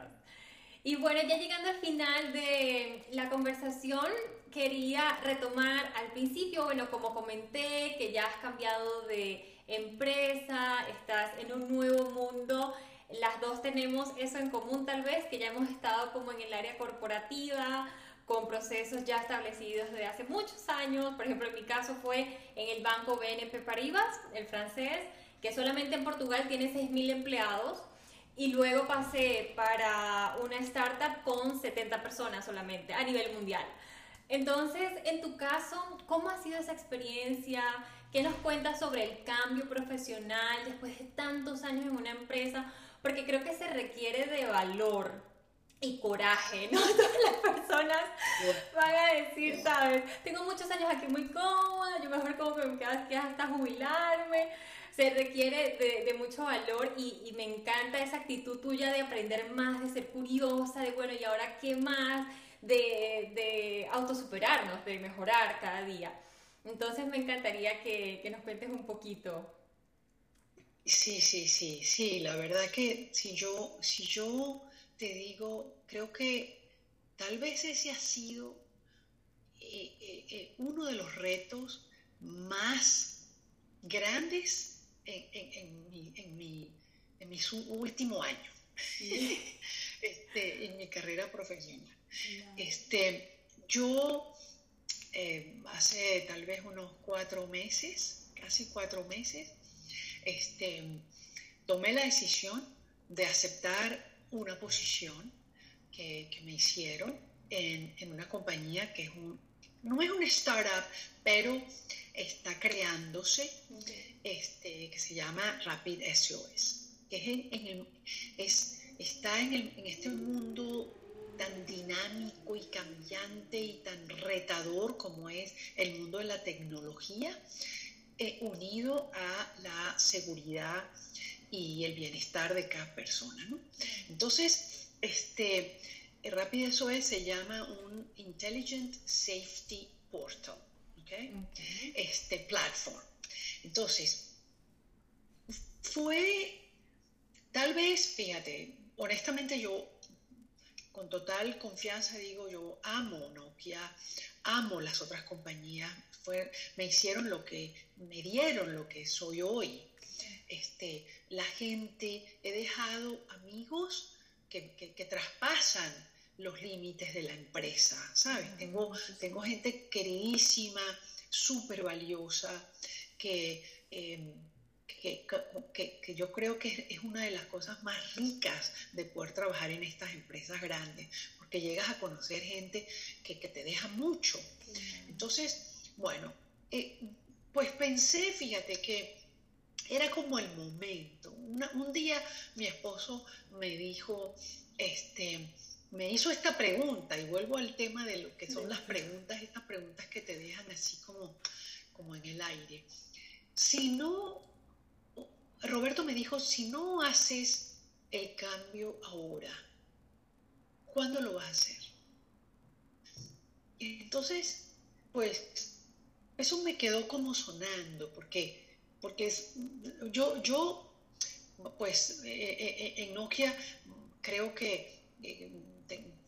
Y bueno, ya llegando al final de la conversación, quería retomar al principio, bueno, como comenté, que ya has cambiado de empresa, estás en un nuevo mundo. Las dos tenemos eso en común tal vez, que ya hemos estado como en el área corporativa, con procesos ya establecidos desde hace muchos años. Por ejemplo, en mi caso fue en el banco BNP Paribas, el francés, que solamente en Portugal tiene 6.000 empleados. Y luego pasé para una startup con 70 personas solamente a nivel mundial. Entonces, en tu caso, ¿cómo ha sido esa experiencia? ¿Qué nos cuentas sobre el cambio profesional después de tantos años en una empresa? Porque creo que se requiere de valor y coraje, ¿no? (laughs) Todas las personas van a decir, ¿sabes? Tengo muchos años aquí muy cómoda, yo mejor como que me quedo hasta jubilarme. Se requiere de, mucho valor y, y, me encanta esa actitud tuya de aprender más, de ser curiosa, de bueno, ¿y ahora qué más? De, de autosuperarnos, de mejorar cada día. Entonces me encantaría que, que nos cuentes un poquito. Sí, sí, sí, sí, la verdad que si yo, si yo te digo, creo que tal vez ese ha sido eh, eh, eh, uno de los retos más grandes en, mi, último año, (laughs) este, en mi carrera profesional. Este, yo hace tal vez unos cuatro meses, casi cuatro meses, este, tomé la decisión de aceptar una posición que, me hicieron en, una compañía que es un, no es un startup, pero está creándose, este, que se llama Rapid SOS, que es, está en, este mundo tan dinámico y cambiante y tan retador como es el mundo de la tecnología, eh, unido a la seguridad y el bienestar de cada persona. ¿no? Entonces, este, Rapid SOS se llama un Intelligent Safety Portal, ¿okay? este platform. Entonces, fue, tal vez, fíjate, honestamente yo con total confianza digo, yo amo Nokia, amo las otras compañías, fue, me hicieron lo que, me dieron lo que soy hoy este, la gente, he dejado amigos que, traspasan los límites de la empresa, ¿sabes? Tengo, tengo gente queridísima, súper valiosa, que, em, que, que, yo creo que es una de las cosas más ricas de poder trabajar en estas empresas grandes, porque llegas a conocer gente que, te deja mucho. Entonces, bueno, eh, pues pensé, fíjate que era como el momento. un día mi esposo me dijo, este, me hizo esta pregunta, y vuelvo al tema de lo que son las preguntas, estas preguntas que te dejan así como, como en el aire. Si no, Roberto me dijo, si no haces el cambio ahora, ¿cuándo lo vas a hacer? Entonces, pues, eso me quedó como sonando, porque porque es, yo, yo, pues eh, eh, eh, en Nokia creo que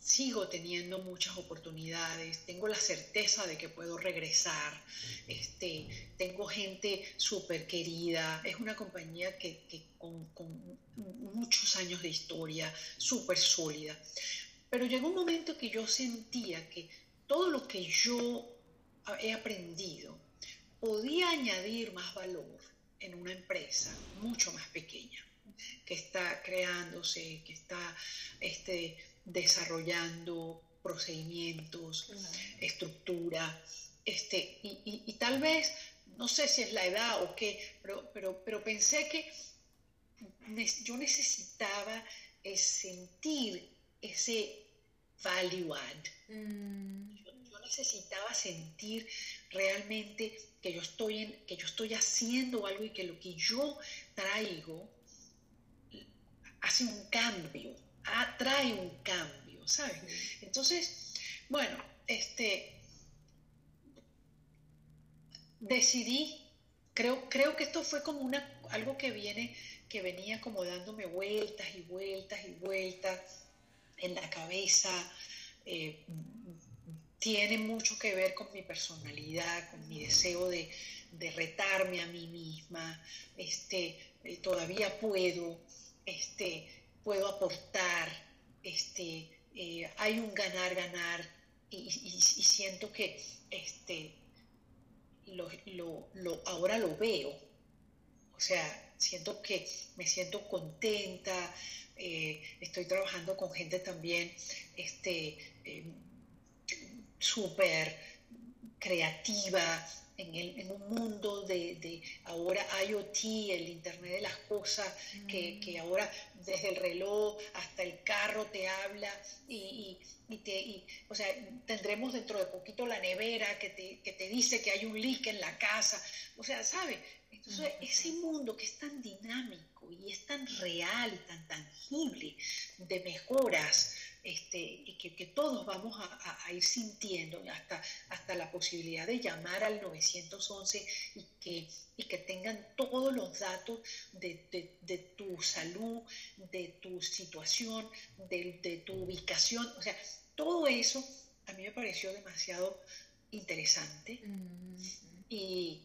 sigo teniendo muchas oportunidades, tengo la certeza de que puedo regresar, este, tengo gente súper querida, es una compañía que, con, con, muchos años de historia, súper sólida. pero llegó un momento que yo sentía que todo lo que yo he aprendido podía añadir más valor en una empresa mucho más pequeña, que está creándose, que está este, desarrollando procedimientos, estructura, este, y, tal vez, no sé si es la edad o qué, pero, pero, pero pensé que yo necesitaba sentir ese value add. Mm. Necesitaba sentir realmente que yo, estoy en, que yo estoy haciendo algo y que lo que yo traigo hace un cambio, trae un cambio, ¿sabes? Entonces, bueno, este, decidí, creo, creo que esto fue como una, algo que viene, que venía como dándome vueltas y vueltas y vueltas en la cabeza. Eh, tiene mucho que ver con mi personalidad, con mi deseo de, retarme a mí misma. Este, eh, todavía puedo, este, puedo aportar, este, eh, hay un ganar, ganar, y, siento que este, lo, ahora lo veo. O sea, siento que me siento contenta, eh, estoy trabajando con gente también este, eh, súper creativa, en, un mundo de, ahora IoT, el Internet de las Cosas, que, mm. ahora desde el reloj hasta el carro te habla y, te, o sea, tendremos dentro de poquito la nevera que te, que te dice que hay un leak en la casa, o sea, ¿sabes? Entonces, ese mundo que es tan dinámico y es tan real y tan tangible de mejoras, este, y que, todos vamos a, ir sintiendo, hasta, hasta la posibilidad de llamar al 911 y que, y que tengan todos los datos de, tu salud, de tu situación, de, tu ubicación, o sea, todo eso a mí me pareció demasiado interesante y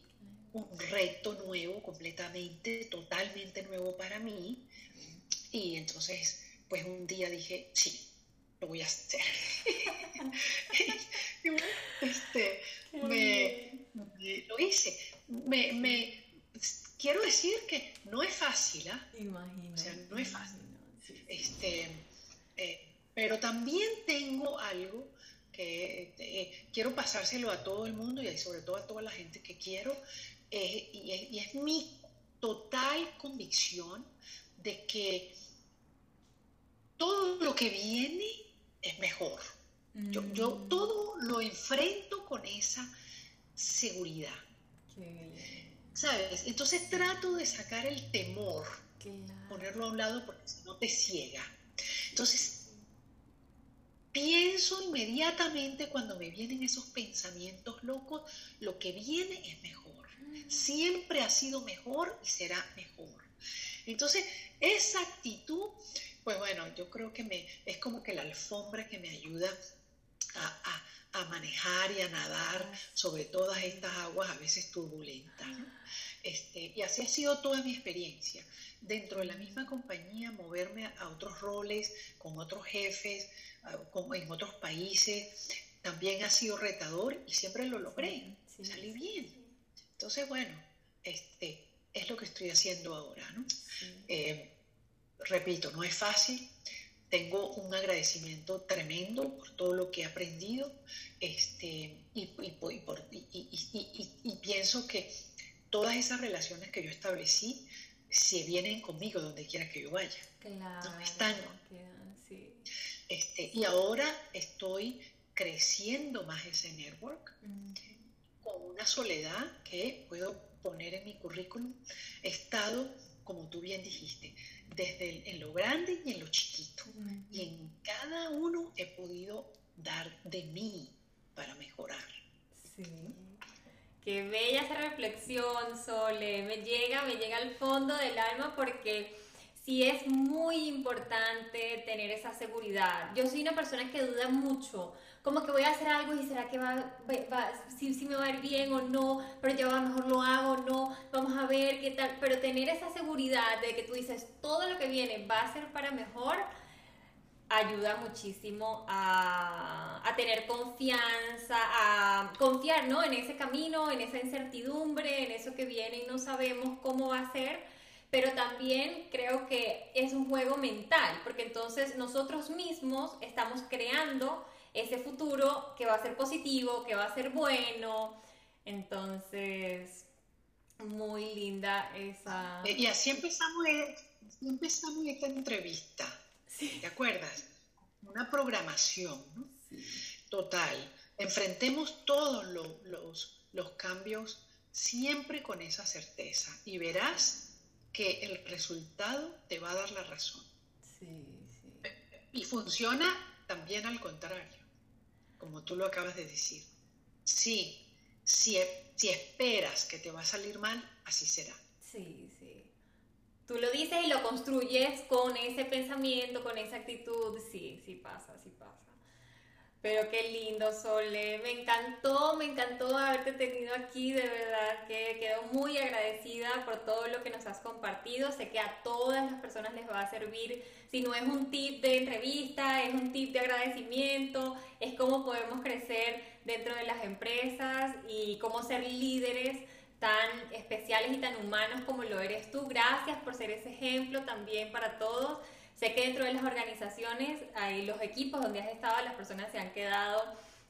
un reto nuevo, completamente, totalmente nuevo para mí. Y entonces, pues un día dije, sí, lo voy a hacer. (laughs) este, lo hice. Me, quiero decir que no es fácil, ¿ah? Imagino. O sea, no es fácil. Este, eh, pero también tengo algo que eh, quiero pasárselo a todo el mundo y sobre todo a toda la gente que quiero, eh, y, es mi total convicción de que todo lo que viene es mejor. Yo, mm. todo lo enfrento con esa seguridad. ¿Sabes? Entonces trato de sacar el temor, ponerlo a un lado porque si no te ciega. Entonces, pienso inmediatamente cuando me vienen esos pensamientos locos, lo que viene es mejor. Mm. Siempre ha sido mejor y será mejor. Entonces, esa actitud pues bueno, yo creo que me, es como que la alfombra que me ayuda a, manejar y a nadar sobre todas estas aguas a veces turbulentas. Este, y así ha sido toda mi experiencia. Dentro de la misma compañía, moverme a, otros roles, con otros jefes, como en otros países, también ha sido retador y siempre lo logré. Salí bien. Entonces, bueno, este, es lo que estoy haciendo ahora. ¿no? Eh, repito, no es fácil. Tengo un agradecimiento tremendo por todo lo que he aprendido este, y, pienso que todas esas relaciones que yo establecí se vienen conmigo donde quiera que yo vaya. Claro, no están. Este, y ahora estoy creciendo más ese network con una soledad que puedo poner en mi currículum. He estado, como tú bien dijiste, desde en lo grande y en lo chiquito. Y en cada uno he podido dar de mí para mejorar. Sí. Qué bella esa reflexión, Sole. Me llega, me llega al fondo del alma porque sí es muy importante tener esa seguridad. Yo soy una persona que duda mucho como que voy a hacer algo y será que va, si, si, me va a ir bien o no, pero ya va mejor lo hago o no, vamos a ver qué tal, pero tener esa seguridad de que tú dices todo lo que viene va a ser para mejor, ayuda muchísimo a, a, tener confianza, a confiar ¿no? en ese camino, en esa incertidumbre, en eso que viene y no sabemos cómo va a ser, pero también creo que es un juego mental, porque entonces nosotros mismos estamos creando ese futuro que va a ser positivo, que va a ser bueno, entonces muy linda esa... Y así empezamos, así empezamos esta entrevista ¿Te acuerdas? Una programación total. Enfrentemos todos los, cambios siempre con esa certeza y verás que el resultado te va a dar la razón. Y funciona también al contrario, como tú lo acabas de decir. Sí, si, si esperas que te va a salir mal, así será. Sí, sí tú lo dices y lo construyes con ese pensamiento, con esa actitud, sí, sí pasa, sí pasa. Pero qué lindo, Sole. Me encantó, me encantó haberte tenido aquí, de verdad que quedo muy agradecida por todo lo que nos has compartido. Sé que a todas las personas les va a servir. Si no es un tip de entrevista, es un tip de agradecimiento, es cómo podemos crecer dentro de las empresas y cómo ser líderes tan especiales y tan humanos como lo eres tú. Gracias por ser ese ejemplo también para todos. Sé que dentro de las organizaciones, hay los equipos donde has estado, las personas se han quedado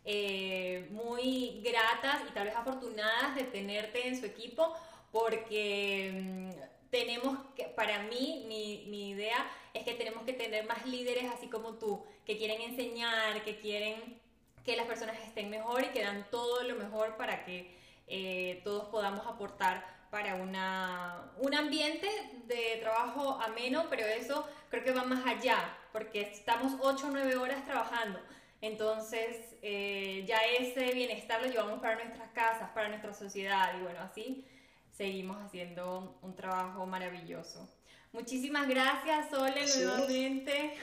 eh, muy gratas y tal vez afortunadas de tenerte en su equipo porque mm, tenemos que, para mí, mi, idea es que tenemos que tener más líderes así como tú, que quieren enseñar, que quieren que las personas estén mejor y que dan todo lo mejor para que eh, todos podamos aportar para una, un ambiente de trabajo ameno, pero eso creo que va más allá, porque estamos 8 o 9 horas trabajando. Entonces, eh, ya ese bienestar lo llevamos para nuestras casas, para nuestra sociedad, y bueno, así seguimos haciendo un trabajo maravilloso. Muchísimas gracias, Sole, nuevamente.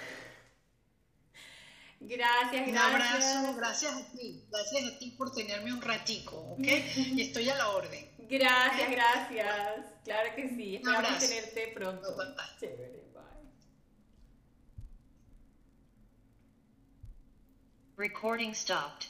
Gracias, gracias. Un abrazo, gracias a ti, gracias a ti por tenerme un ratico, ¿ok? Y estoy a la orden. Gracias, gracias. Claro que sí, esperamos tenerte pronto. Chévere, Recording stopped.